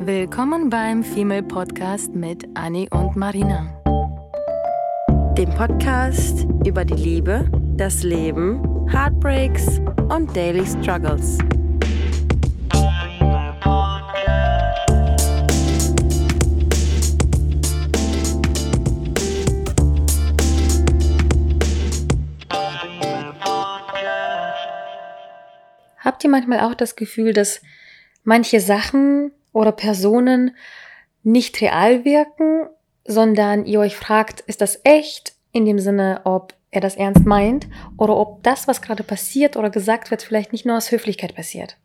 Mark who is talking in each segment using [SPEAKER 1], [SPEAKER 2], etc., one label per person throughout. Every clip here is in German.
[SPEAKER 1] Willkommen beim Female Podcast mit Annie und Marina.
[SPEAKER 2] Dem Podcast über die Liebe, das Leben, Heartbreaks und Daily Struggles.
[SPEAKER 3] Habt ihr manchmal auch das Gefühl, dass manche Sachen oder Personen nicht real wirken, sondern ihr euch fragt, ist das echt? In dem Sinne, ob er das ernst meint oder ob das, was gerade passiert oder gesagt wird, vielleicht nicht nur aus Höflichkeit passiert.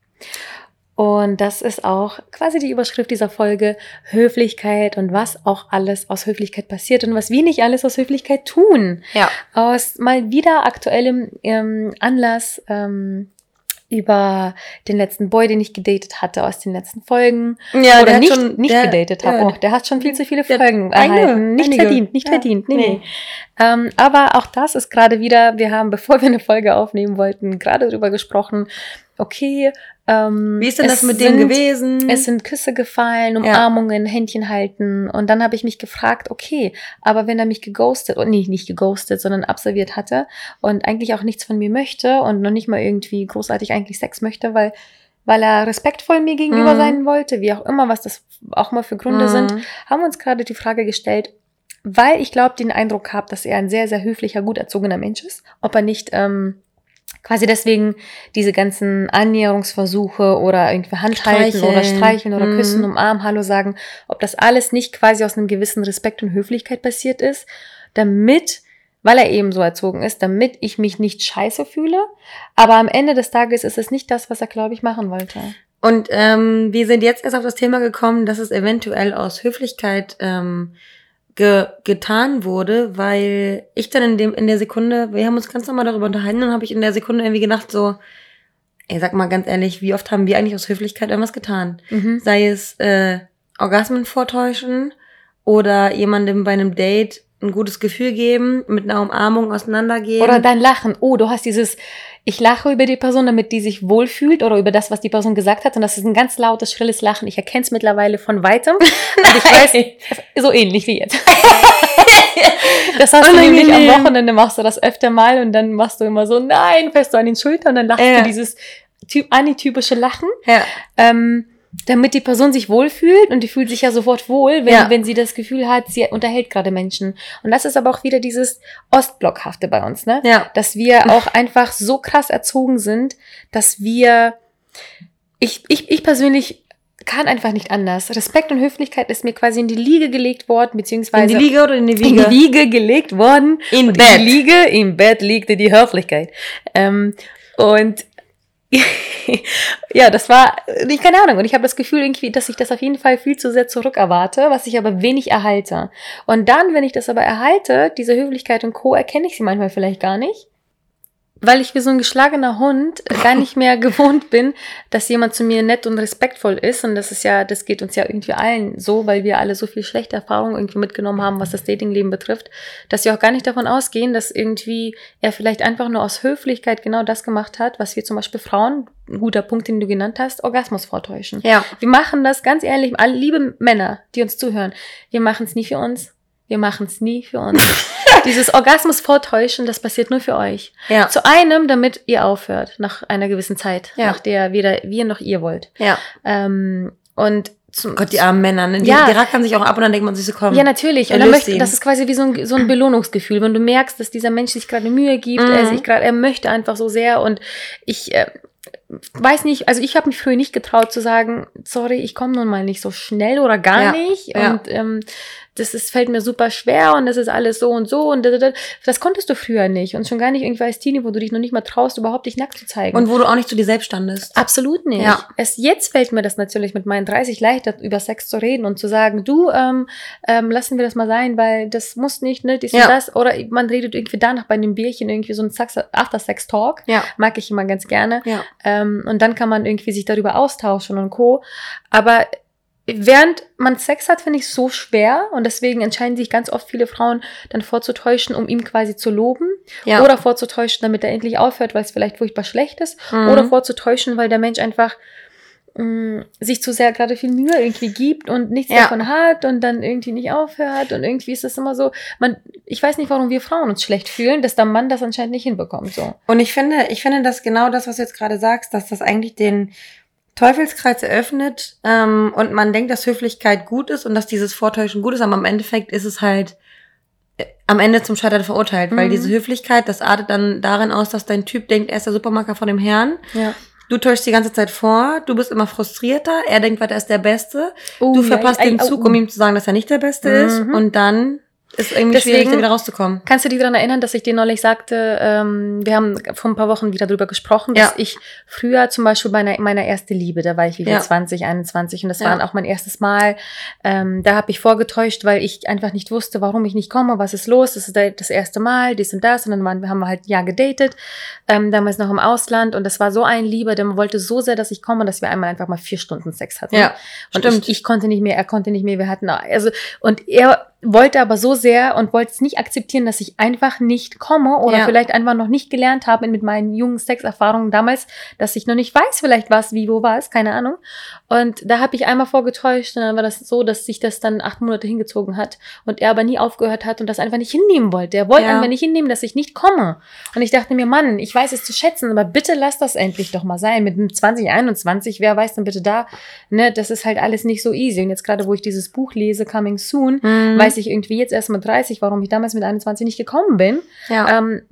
[SPEAKER 3] Und das ist auch quasi die Überschrift dieser Folge, Höflichkeit und was auch alles aus Höflichkeit passiert und was wir nicht alles aus Höflichkeit tun.
[SPEAKER 2] Ja.
[SPEAKER 3] Aus mal wieder aktuellem ähm, Anlass ähm, über den letzten Boy, den ich gedatet hatte aus den letzten Folgen.
[SPEAKER 2] Ja,
[SPEAKER 3] Oder
[SPEAKER 2] der hat
[SPEAKER 3] nicht,
[SPEAKER 2] schon-
[SPEAKER 3] nicht
[SPEAKER 2] der-
[SPEAKER 3] gedatet
[SPEAKER 2] ja,
[SPEAKER 3] habe. Oh, der hat schon viel zu viele Folgen
[SPEAKER 2] einige,
[SPEAKER 3] erhalten. Nicht
[SPEAKER 2] einige.
[SPEAKER 3] verdient, nicht
[SPEAKER 2] Ja,
[SPEAKER 3] verdient. Nee,
[SPEAKER 2] nee.
[SPEAKER 3] nee. Ähm, aber auch das ist gerade wieder, wir haben, bevor wir eine Folge aufnehmen wollten, gerade darüber gesprochen, okay, ähm,
[SPEAKER 2] Wie ist denn das mit dem
[SPEAKER 3] sind-
[SPEAKER 2] gewesen?
[SPEAKER 3] es sind Küsse gefallen, Umarmungen, Händchen halten. Und dann habe ich mich gefragt, okay, aber wenn er mich geghostet, und nee, nicht geghostet, sondern absolviert hatte und eigentlich auch nichts von mir möchte und noch nicht mal irgendwie großartig eigentlich Sex möchte, weil, weil er respektvoll mir gegenüber
[SPEAKER 2] Mhm.
[SPEAKER 3] sein wollte, wie auch immer, was das auch mal für Gründe
[SPEAKER 2] Mhm.
[SPEAKER 3] sind, haben wir uns gerade die Frage gestellt, weil ich glaube, den Eindruck habe, dass er ein sehr, sehr höflicher, gut erzogener Mensch ist, ob er nicht ähm, quasi deswegen diese ganzen Annäherungsversuche oder irgendwie Handhalten oder streicheln oder
[SPEAKER 2] Mhm.
[SPEAKER 3] küssen, umarmen, Hallo sagen, ob das alles nicht quasi aus einem gewissen Respekt und Höflichkeit passiert ist, damit, weil er eben so erzogen ist, damit ich mich nicht scheiße fühle. Aber am Ende des Tages ist es nicht das, was er, glaube ich, machen wollte.
[SPEAKER 2] Und ähm, wir sind jetzt erst auf das Thema gekommen, dass es eventuell aus Höflichkeit ähm, ge getan wurde, weil ich dann in dem in der Sekunde, wir haben uns ganz normal darüber unterhalten und habe ich in der Sekunde irgendwie gedacht so, ey, sag mal ganz ehrlich, wie oft haben wir eigentlich aus Höflichkeit irgendwas getan?
[SPEAKER 3] Mhm.
[SPEAKER 2] Sei es äh, Orgasmen vortäuschen oder jemandem bei einem Date ein gutes Gefühl geben, mit einer Umarmung auseinandergehen.
[SPEAKER 3] Oder dein Lachen. Oh, du hast dieses, ich lache über die Person, damit die sich wohlfühlt oder über das, was die Person gesagt hat. Und das ist ein ganz lautes, schrilles Lachen. Ich erkenne es mittlerweile von weitem. Und ich weiß, so ähnlich wie jetzt. Das hast du nämlich am
[SPEAKER 2] Unangenehm.
[SPEAKER 3] Wochenende, machst du das öfter mal und dann machst du immer so, nein, fährst du an den Schultern und dann lachst
[SPEAKER 2] Ja.
[SPEAKER 3] du dieses typ, anitypische Lachen.
[SPEAKER 2] ja.
[SPEAKER 3] Ähm, damit die Person sich wohlfühlt und die fühlt sich ja sofort wohl, wenn,
[SPEAKER 2] Ja.
[SPEAKER 3] wenn sie das Gefühl hat, sie unterhält gerade Menschen. Und das ist aber auch wieder dieses Ostblockhafte bei uns, ne?
[SPEAKER 2] Ja.
[SPEAKER 3] Dass wir auch einfach so krass erzogen sind, dass wir, ich, ich, ich persönlich kann einfach nicht anders. Respekt und Höflichkeit ist mir quasi in die Liege gelegt worden, beziehungsweise
[SPEAKER 2] In die Liege oder in die
[SPEAKER 3] in
[SPEAKER 2] Wiege?
[SPEAKER 3] die Wiege gelegt worden.
[SPEAKER 2] In Bett.
[SPEAKER 3] In die Liege, im Bett liegte die Höflichkeit. Ähm, und ja, das war, ich keine Ahnung. Und ich habe das Gefühl irgendwie, dass ich das auf jeden Fall viel zu sehr zurückerwarte, was ich aber wenig erhalte. Und dann, wenn ich das aber erhalte, diese Höflichkeit und Co., erkenne ich sie manchmal vielleicht gar nicht. Weil ich wie so ein geschlagener Hund gar nicht mehr gewohnt bin, dass jemand zu mir nett und respektvoll ist. Und das ist ja, das geht uns ja irgendwie allen so, weil wir alle so viel schlechte Erfahrungen irgendwie mitgenommen haben, was das Datingleben betrifft, dass wir auch gar nicht davon ausgehen, dass irgendwie er vielleicht einfach nur aus Höflichkeit genau das gemacht hat, was wir zum Beispiel Frauen, ein guter Punkt, den du genannt hast, Orgasmus vortäuschen.
[SPEAKER 2] Ja.
[SPEAKER 3] Wir machen das ganz ehrlich, alle liebe Männer, die uns zuhören, wir machen es nie für uns. Wir machen es nie für uns. Dieses Orgasmus vortäuschen, das passiert nur für euch.
[SPEAKER 2] Ja.
[SPEAKER 3] Zu einem, damit ihr aufhört, nach einer gewissen Zeit,
[SPEAKER 2] Ja.
[SPEAKER 3] nach der weder wir noch ihr wollt.
[SPEAKER 2] Ja.
[SPEAKER 3] Ähm, und zum,
[SPEAKER 2] Gott, die armen Männer, ne? Die,
[SPEAKER 3] Ja.
[SPEAKER 2] die rackern sich auch ab und dann denkt man sich so, komm.
[SPEAKER 3] ja, natürlich. Und dann möchte, das ist quasi wie so ein, so ein Belohnungsgefühl, wenn du merkst, dass dieser Mensch sich gerade Mühe gibt,
[SPEAKER 2] Mhm.
[SPEAKER 3] er sich gerade, er möchte einfach so sehr und ich äh, weiß nicht, also ich habe mich früher nicht getraut zu sagen, sorry, ich komme nun mal nicht so schnell oder gar
[SPEAKER 2] Ja.
[SPEAKER 3] nicht
[SPEAKER 2] Ja.
[SPEAKER 3] und ähm, das ist, fällt mir super schwer und das ist alles so und so und da, da, da. das konntest du früher nicht und schon gar nicht irgendwie als Teenie, wo du dich noch nicht mal traust, überhaupt dich nackt zu zeigen.
[SPEAKER 2] Und wo du auch nicht zu dir selbst standest.
[SPEAKER 3] Absolut nicht.
[SPEAKER 2] Ja.
[SPEAKER 3] Es, jetzt fällt mir das natürlich mit meinen 30 leichter, über Sex zu reden und zu sagen, du, ähm, ähm, lassen wir das mal sein, weil das muss nicht, ne, dies
[SPEAKER 2] Ja.
[SPEAKER 3] und das. Oder man redet irgendwie danach bei einem Bierchen irgendwie so ein Sex- After-Sex-Talk.
[SPEAKER 2] Ja.
[SPEAKER 3] Mag ich immer ganz gerne.
[SPEAKER 2] Ja.
[SPEAKER 3] Ähm, und dann kann man irgendwie sich darüber austauschen und Co. Aber während man Sex hat, finde ich es so schwer und deswegen entscheiden sich ganz oft viele Frauen dann vorzutäuschen, um ihm quasi zu loben
[SPEAKER 2] Ja.
[SPEAKER 3] oder vorzutäuschen, damit er endlich aufhört, weil es vielleicht furchtbar schlecht ist
[SPEAKER 2] Mhm.
[SPEAKER 3] oder vorzutäuschen, weil der Mensch einfach mh, sich zu sehr gerade viel Mühe irgendwie gibt und nichts
[SPEAKER 2] Ja.
[SPEAKER 3] davon hat und dann irgendwie nicht aufhört und irgendwie ist das immer so, man, ich weiß nicht, warum wir Frauen uns schlecht fühlen, dass der Mann das anscheinend nicht hinbekommt, so.
[SPEAKER 2] Und ich finde, ich finde, dass genau das, was du jetzt gerade sagst, dass das eigentlich den Teufelskreis eröffnet ähm, und man denkt, dass Höflichkeit gut ist und dass dieses Vortäuschen gut ist, aber im Endeffekt ist es halt äh, am Ende zum Scheitern verurteilt, weil
[SPEAKER 3] Mhm.
[SPEAKER 2] diese Höflichkeit, das artet dann darin aus, dass dein Typ denkt, er ist der Supermarker von dem Herrn.
[SPEAKER 3] Ja.
[SPEAKER 2] Du täuschst die ganze Zeit vor, du bist immer frustrierter, er denkt weiter, er ist der Beste.
[SPEAKER 3] Oh,
[SPEAKER 2] du verpasst
[SPEAKER 3] ja,
[SPEAKER 2] den
[SPEAKER 3] oh,
[SPEAKER 2] Zug,
[SPEAKER 3] oh.
[SPEAKER 2] um ihm zu sagen, dass er nicht der Beste ist
[SPEAKER 3] Mhm.
[SPEAKER 2] und dann ist irgendwie schwierig,
[SPEAKER 3] Deswegen-
[SPEAKER 2] da wieder rauszukommen.
[SPEAKER 3] Kannst du dich daran erinnern, dass ich dir neulich sagte, ähm, wir haben vor ein paar Wochen wieder drüber gesprochen, dass
[SPEAKER 2] Ja.
[SPEAKER 3] ich früher zum Beispiel meiner, meiner erste Liebe, da war ich wie viel,
[SPEAKER 2] Ja.
[SPEAKER 3] 20, 21 und das
[SPEAKER 2] Ja.
[SPEAKER 3] war auch mein erstes Mal. Ähm, da habe ich vorgetäuscht, weil ich einfach nicht wusste, warum ich nicht komme, was ist los, das ist da- das erste Mal, dies und das und dann waren, haben wir halt ein Jahr gedatet, ähm, damals noch im Ausland und das war so ein Liebe, der wollte so sehr, dass ich komme, dass wir einmal einfach mal vier Stunden Sex hatten.
[SPEAKER 2] Ja,
[SPEAKER 3] Und
[SPEAKER 2] stimmt.
[SPEAKER 3] Ich, ich konnte nicht mehr, er konnte nicht mehr, wir hatten, also, und er wollte aber so sehr und wollte es nicht akzeptieren, dass ich einfach nicht komme oder
[SPEAKER 2] Ja.
[SPEAKER 3] vielleicht einfach noch nicht gelernt habe mit meinen jungen Sexerfahrungen damals, dass ich noch nicht weiß vielleicht was, wie, wo war es, keine Ahnung. Und da habe ich einmal vorgetäuscht und dann war das so, dass sich das dann acht Monate hingezogen hat und er aber nie aufgehört hat und das einfach nicht hinnehmen wollte. Er wollte
[SPEAKER 2] Ja.
[SPEAKER 3] einfach nicht hinnehmen, dass ich nicht komme. Und ich dachte mir, Mann, ich weiß es zu schätzen, aber bitte lass das endlich doch mal sein. Mit einem 2021, wer weiß denn bitte da, ne, das ist halt alles nicht so easy. Und jetzt gerade, wo ich dieses Buch lese, Coming Soon,
[SPEAKER 2] Mhm.
[SPEAKER 3] weiß ich irgendwie jetzt erst mit 30, warum ich damals mit 21 nicht gekommen bin.
[SPEAKER 2] ja.
[SPEAKER 3] Ähm,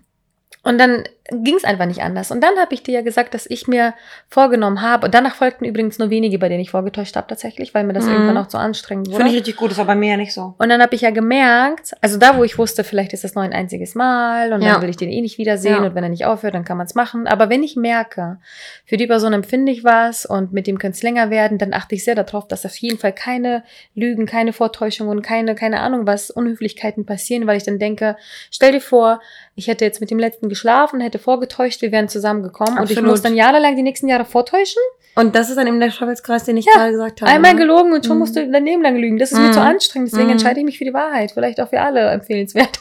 [SPEAKER 3] und dann ging es einfach nicht anders. Und dann habe ich dir ja gesagt, dass ich mir vorgenommen habe, und danach folgten übrigens nur wenige, bei denen ich vorgetäuscht habe tatsächlich, weil mir das
[SPEAKER 2] Mhm.
[SPEAKER 3] irgendwann auch zu anstrengend wurde.
[SPEAKER 2] Finde ich richtig gut, das war bei mir ja nicht so.
[SPEAKER 3] Und dann habe ich ja gemerkt, also da, wo ich wusste, vielleicht ist das nur ein einziges Mal und
[SPEAKER 2] Ja.
[SPEAKER 3] dann will ich den eh nicht wiedersehen
[SPEAKER 2] Ja.
[SPEAKER 3] und wenn er nicht aufhört, dann kann man es machen. Aber wenn ich merke, für die Person empfinde ich was und mit dem könnte es länger werden, dann achte ich sehr darauf, dass auf jeden Fall keine Lügen, keine Vortäuschungen, keine, keine Ahnung was, Unhöflichkeiten passieren, weil ich dann denke, stell dir vor, ich hätte jetzt mit dem letzten geschlafen, hätte vorgetäuscht, wir wären zusammengekommen und ich muss dann jahrelang die nächsten Jahre vortäuschen.
[SPEAKER 2] Und das ist dann eben der Teufelskreis, den ich
[SPEAKER 3] Ja,
[SPEAKER 2] gerade gesagt habe.
[SPEAKER 3] Einmal
[SPEAKER 2] ne?
[SPEAKER 3] gelogen und schon
[SPEAKER 2] Mhm.
[SPEAKER 3] musst du dein Leben lang lügen. Das ist mir
[SPEAKER 2] Mhm.
[SPEAKER 3] zu anstrengend, deswegen
[SPEAKER 2] Mhm.
[SPEAKER 3] entscheide ich mich für die Wahrheit. Vielleicht auch für alle empfehlenswert.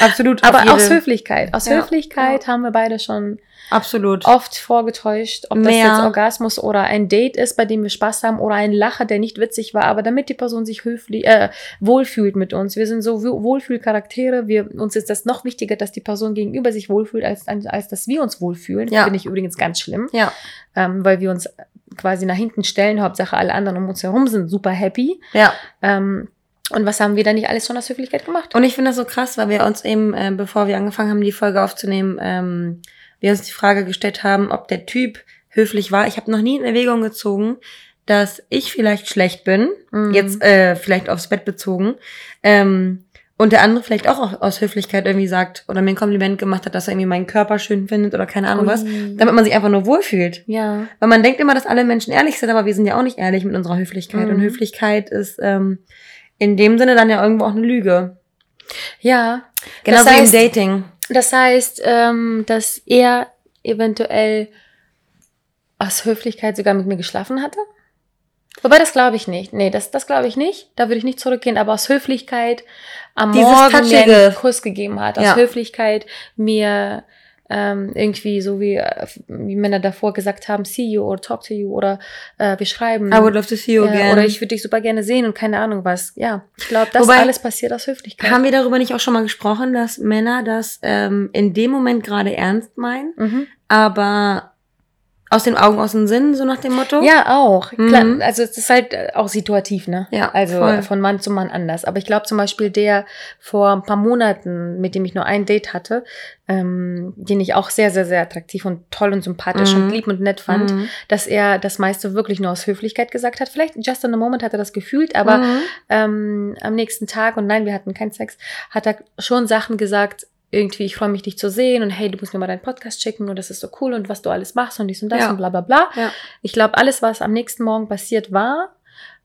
[SPEAKER 2] Absolut.
[SPEAKER 3] Aber aus Höflichkeit. Aus
[SPEAKER 2] Ja.
[SPEAKER 3] Höflichkeit haben wir beide schon
[SPEAKER 2] Absolut.
[SPEAKER 3] oft vorgetäuscht, ob das
[SPEAKER 2] Mehr.
[SPEAKER 3] jetzt Orgasmus oder ein Date ist, bei dem wir Spaß haben, oder ein Lacher, der nicht witzig war, aber damit die Person sich höflich, äh, wohlfühlt mit uns. Wir sind so Wohl- Wohlfühlcharaktere. Wir, uns ist das noch wichtiger, dass die Person gegenüber sich wohlfühlt, als, als dass wir uns wohlfühlen.
[SPEAKER 2] Ja.
[SPEAKER 3] Finde ich übrigens ganz schlimm,
[SPEAKER 2] Ja,
[SPEAKER 3] ähm, weil wir uns quasi nach hinten stellen. Hauptsache alle anderen um uns herum sind super happy.
[SPEAKER 2] ja.
[SPEAKER 3] Ähm, und was haben wir da nicht alles schon aus Höflichkeit gemacht?
[SPEAKER 2] Und ich finde das so krass, weil wir uns eben, äh, bevor wir angefangen haben, die Folge aufzunehmen, ähm, wir uns die Frage gestellt haben, ob der Typ höflich war. Ich habe noch nie in Erwägung gezogen, dass ich vielleicht schlecht bin,
[SPEAKER 3] Mhm.
[SPEAKER 2] jetzt äh, vielleicht aufs Bett bezogen, ähm, und der andere vielleicht auch au- aus Höflichkeit irgendwie sagt oder mir ein Kompliment gemacht hat, dass er irgendwie meinen Körper schön findet oder keine Ahnung was,
[SPEAKER 3] Ui.
[SPEAKER 2] damit man sich einfach nur wohlfühlt.
[SPEAKER 3] Ja.
[SPEAKER 2] Weil man denkt immer, dass alle Menschen ehrlich sind, aber wir sind ja auch nicht ehrlich mit unserer Höflichkeit.
[SPEAKER 3] Mhm.
[SPEAKER 2] Und Höflichkeit ist ähm, in dem Sinne dann ja irgendwo auch eine Lüge.
[SPEAKER 3] Ja.
[SPEAKER 2] Genau
[SPEAKER 3] Das
[SPEAKER 2] wie
[SPEAKER 3] heißt-
[SPEAKER 2] im Dating.
[SPEAKER 3] Das heißt, ähm, dass er eventuell aus Höflichkeit sogar mit mir geschlafen hatte? Wobei, das glaube ich nicht. Nee, das, das glaube ich nicht. Da würde ich nicht zurückgehen. Aber aus Höflichkeit am
[SPEAKER 2] Dieses
[SPEAKER 3] Morgen mir einen Kuss gegeben hat. Aus
[SPEAKER 2] Ja.
[SPEAKER 3] Höflichkeit mir ähm, irgendwie so wie, äh, wie Männer davor gesagt haben, see you or talk to you oder äh, wir schreiben.
[SPEAKER 2] I would love to see you
[SPEAKER 3] ja,
[SPEAKER 2] again.
[SPEAKER 3] oder ich würde dich super gerne sehen und keine Ahnung was. Ja, ich glaube, das
[SPEAKER 2] Wobei-
[SPEAKER 3] alles passiert aus Höflichkeit.
[SPEAKER 2] Haben wir darüber nicht auch schon mal gesprochen, dass Männer das ähm, in dem Moment gerade ernst meinen,
[SPEAKER 3] mhm.
[SPEAKER 2] aber aus den Augen, aus dem Sinn, so nach dem Motto?
[SPEAKER 3] Ja, auch.
[SPEAKER 2] Mhm.
[SPEAKER 3] Klar, also es ist halt äh, auch situativ, ne?
[SPEAKER 2] Ja,
[SPEAKER 3] Also
[SPEAKER 2] voll.
[SPEAKER 3] von Mann zu Mann anders. Aber ich glaube zum Beispiel der vor ein paar Monaten, mit dem ich nur ein Date hatte, ähm, den ich auch sehr, sehr, sehr attraktiv und toll und sympathisch
[SPEAKER 2] Mhm.
[SPEAKER 3] und lieb und nett fand,
[SPEAKER 2] Mhm.
[SPEAKER 3] dass er das meiste wirklich nur aus Höflichkeit gesagt hat. Vielleicht just in a moment hat er das gefühlt, aber
[SPEAKER 2] Mhm.
[SPEAKER 3] ähm, am nächsten Tag, und nein, wir hatten keinen Sex, hat er schon Sachen gesagt, irgendwie, ich freue mich, dich zu sehen und hey, du musst mir mal deinen Podcast schicken und das ist so cool und was du alles machst und dies und das
[SPEAKER 2] Ja.
[SPEAKER 3] und bla bla bla.
[SPEAKER 2] Ja.
[SPEAKER 3] Ich glaube, alles, was am nächsten Morgen passiert war,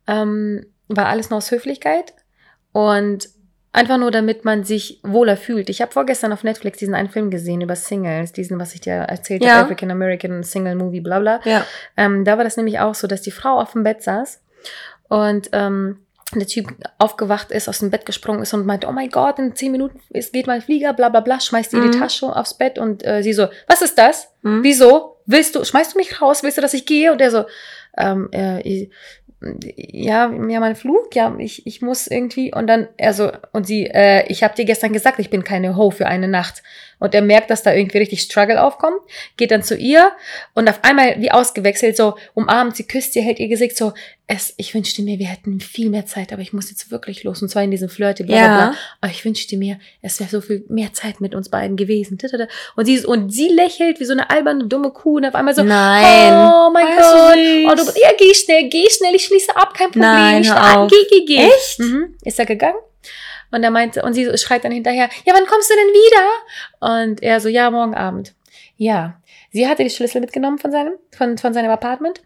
[SPEAKER 3] ähm, war alles nur aus Höflichkeit und einfach nur, damit man sich wohler fühlt. Ich habe vorgestern auf Netflix diesen einen Film gesehen über Singles, diesen, was ich dir erzählt
[SPEAKER 2] Ja.
[SPEAKER 3] habe, African American Single Movie, bla bla.
[SPEAKER 2] Ja.
[SPEAKER 3] Ähm, da war das nämlich auch so, dass die Frau auf dem Bett saß und ähm, der Typ aufgewacht ist, aus dem Bett gesprungen ist und meinte, oh mein Gott, in zehn Minuten geht mein Flieger, bla bla bla, schmeißt ihr
[SPEAKER 2] Mhm.
[SPEAKER 3] die Tasche aufs Bett und äh, sie so, was ist das?
[SPEAKER 2] Mhm.
[SPEAKER 3] Wieso? Willst du, schmeißt du mich raus? Willst du, dass ich gehe? Und er so, ähm, äh, ja, ja, mein Flug, ja, ich, ich muss irgendwie und dann, also, und sie, äh, ich habe dir gestern gesagt, ich bin keine Ho für eine Nacht. Und er merkt, dass da irgendwie richtig Struggle aufkommt, geht dann zu ihr und auf einmal wie ausgewechselt, so umarmt sie, küsst sie, hält ihr Gesicht so, es, ich wünschte mir, wir hätten viel mehr Zeit, aber ich muss jetzt wirklich los und zwar in diesem Flirte, bla, bla, bla. Aber ich wünschte mir, es wäre so viel mehr Zeit mit uns beiden gewesen. Und sie, und sie lächelt wie so eine alberne, dumme Kuh und auf einmal so,
[SPEAKER 2] Nein.
[SPEAKER 3] oh mein Gott, oh, du, ja, geh schnell, geh schnell, ich schließe ab, kein Problem.
[SPEAKER 2] Nein,
[SPEAKER 3] ich. Geh, geh, geh.
[SPEAKER 2] Echt?
[SPEAKER 3] Mhm. Ist er gegangen? Und er meinte, und sie schreit dann hinterher, ja, wann kommst du denn wieder? Und er so, ja, morgen Abend. Ja. Sie hatte die Schlüssel mitgenommen von seinem, von, von seinem Apartment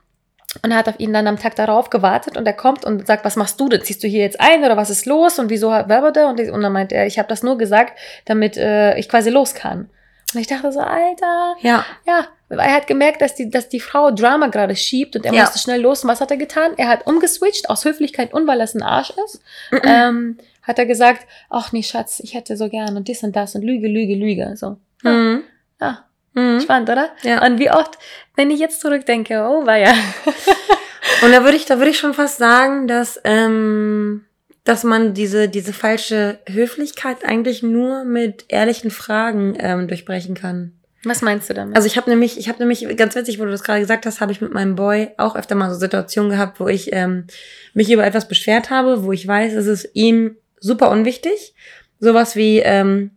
[SPEAKER 3] und hat auf ihn dann am Tag darauf gewartet und er kommt und sagt, was machst du denn? Ziehst du hier jetzt ein oder was ist los und wieso werbete? Und, und dann meinte er, ich habe das nur gesagt, damit äh, ich quasi los kann. Und ich dachte so, Alter,
[SPEAKER 2] Ja.
[SPEAKER 3] ja, weil er hat gemerkt, dass die, dass die Frau Drama gerade schiebt und er
[SPEAKER 2] Ja.
[SPEAKER 3] musste schnell los. Und was hat er getan? Er hat umgeswitcht aus Höflichkeit und weil er ein Arsch ist. ähm, hat er gesagt, ach nee, Schatz, ich hätte so gern und dies und das und Lüge, Lüge, Lüge. So. Ja,
[SPEAKER 2] Mhm.
[SPEAKER 3] ja
[SPEAKER 2] Mhm.
[SPEAKER 3] spannend, oder?
[SPEAKER 2] Ja.
[SPEAKER 3] Und wie oft, wenn ich jetzt zurückdenke, oh war ja.
[SPEAKER 2] Und da würde ich, da würde ich schon fast sagen, dass, ähm, dass man diese, diese falsche Höflichkeit eigentlich nur mit ehrlichen Fragen ähm, durchbrechen kann.
[SPEAKER 3] Was meinst du damit?
[SPEAKER 2] Also ich habe nämlich, ich habe nämlich, ganz witzig, wo du das gerade gesagt hast, habe ich mit meinem Boy auch öfter mal so Situationen gehabt, wo ich ähm, mich über etwas beschwert habe, wo ich weiß, es ist ihm super unwichtig. Sowas wie, ähm,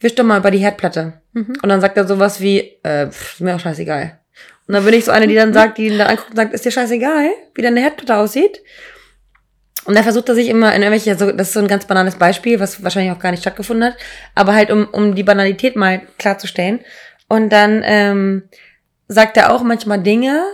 [SPEAKER 2] wisch doch mal über die Herdplatte.
[SPEAKER 3] mhm.
[SPEAKER 2] Und dann sagt er sowas wie, äh, pff, ist mir auch scheißegal. Und dann bin ich so eine, die dann sagt, die ihn dann anguckt und sagt, ist dir scheißegal, wie deine Herdplatte aussieht? Und dann versucht er sich immer in irgendwelche, also das ist so ein ganz banales Beispiel, was wahrscheinlich auch gar nicht stattgefunden hat, aber halt um, um die Banalität mal klarzustellen. Und dann ähm, sagt er auch manchmal Dinge,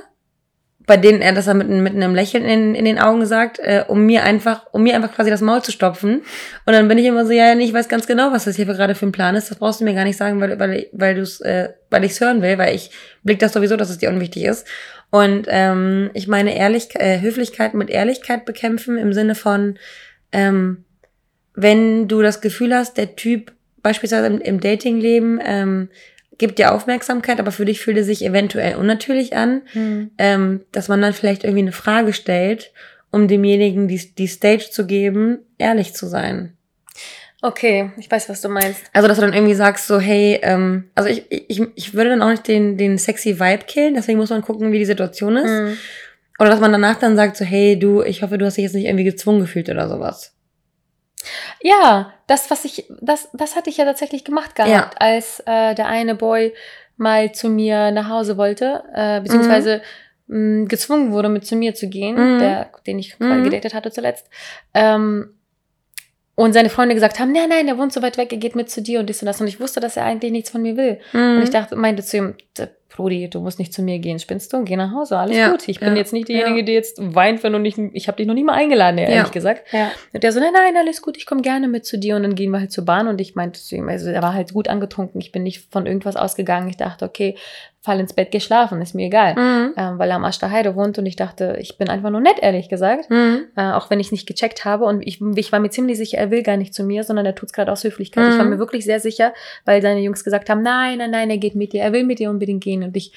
[SPEAKER 2] bei denen er das dann mit, mit einem Lächeln in, in den Augen sagt, äh, um mir einfach, um mir einfach quasi das Maul zu stopfen. Und dann bin ich immer so, ja, ich weiß ganz genau, was das hier gerade für ein Plan ist. Das brauchst du mir gar nicht sagen, weil, weil, weil du es, äh, weil ich es hören will, weil ich blick das sowieso, dass es dir unwichtig ist. Und ähm, ich meine ehrlich, äh, Höflichkeit mit Ehrlichkeit bekämpfen im Sinne von, ähm, wenn du das Gefühl hast, der Typ beispielsweise im, im Datingleben ähm, gibt dir Aufmerksamkeit, aber für dich fühlt er sich eventuell unnatürlich an,
[SPEAKER 3] Hm.
[SPEAKER 2] ähm, dass man dann vielleicht irgendwie eine Frage stellt, um demjenigen die, die Stage zu geben, ehrlich zu sein.
[SPEAKER 3] Okay, ich weiß, was du meinst.
[SPEAKER 2] Also, dass du dann irgendwie sagst, so, hey, ähm, also ich, ich, ich würde dann auch nicht den, den sexy Vibe killen, deswegen muss man gucken, wie die Situation ist.
[SPEAKER 3] Hm.
[SPEAKER 2] Oder dass man danach dann sagt, so, hey, du, ich hoffe, du hast dich jetzt nicht irgendwie gezwungen gefühlt oder sowas.
[SPEAKER 3] Ja, das, was ich, das, das hatte ich ja tatsächlich gemacht gehabt, als äh, der eine Boy mal zu mir nach Hause wollte, äh, beziehungsweise mh, gezwungen wurde, mit zu mir zu gehen,
[SPEAKER 2] Mhm.
[SPEAKER 3] der, den ich
[SPEAKER 2] Mhm.
[SPEAKER 3] gedatet hatte zuletzt. Ähm, und seine Freunde gesagt haben, nein, nein, der wohnt so weit weg, er geht mit zu dir und dies und das. Und ich wusste, dass er eigentlich nichts von mir will. Und ich dachte, meinte zu ihm, "D- Brudi, du musst nicht zu mir gehen, spinnst du? Geh nach Hause, alles
[SPEAKER 2] Ja,
[SPEAKER 3] gut. Ich bin
[SPEAKER 2] ja,
[SPEAKER 3] jetzt nicht diejenige,
[SPEAKER 2] ja.
[SPEAKER 3] die jetzt weint, wenn du nicht, ich habe dich noch nie mal eingeladen, ehrlich gesagt. Und der so, nein, nein, alles gut, ich komme gerne mit zu dir. Und dann gehen wir halt zur Bahn und ich meinte zu ihm, also er war halt gut angetrunken, ich bin nicht von irgendwas ausgegangen. Ich dachte, okay, fall ins Bett, geh schlafen, ist mir egal.
[SPEAKER 2] Mhm.
[SPEAKER 3] Ähm, weil er am Arsch der Heide wohnt und ich dachte, ich bin einfach nur nett, ehrlich gesagt.
[SPEAKER 2] Mhm.
[SPEAKER 3] Äh, auch wenn ich nicht gecheckt habe und ich, ich war mir ziemlich sicher, er will gar nicht zu mir, sondern er tut's gerade aus Höflichkeit. Ich war
[SPEAKER 2] Mhm.
[SPEAKER 3] mir wirklich sehr sicher, weil seine Jungs gesagt haben, nein, nein, nein, er geht mit dir, er will mit dir unbedingt gehen. Und ich,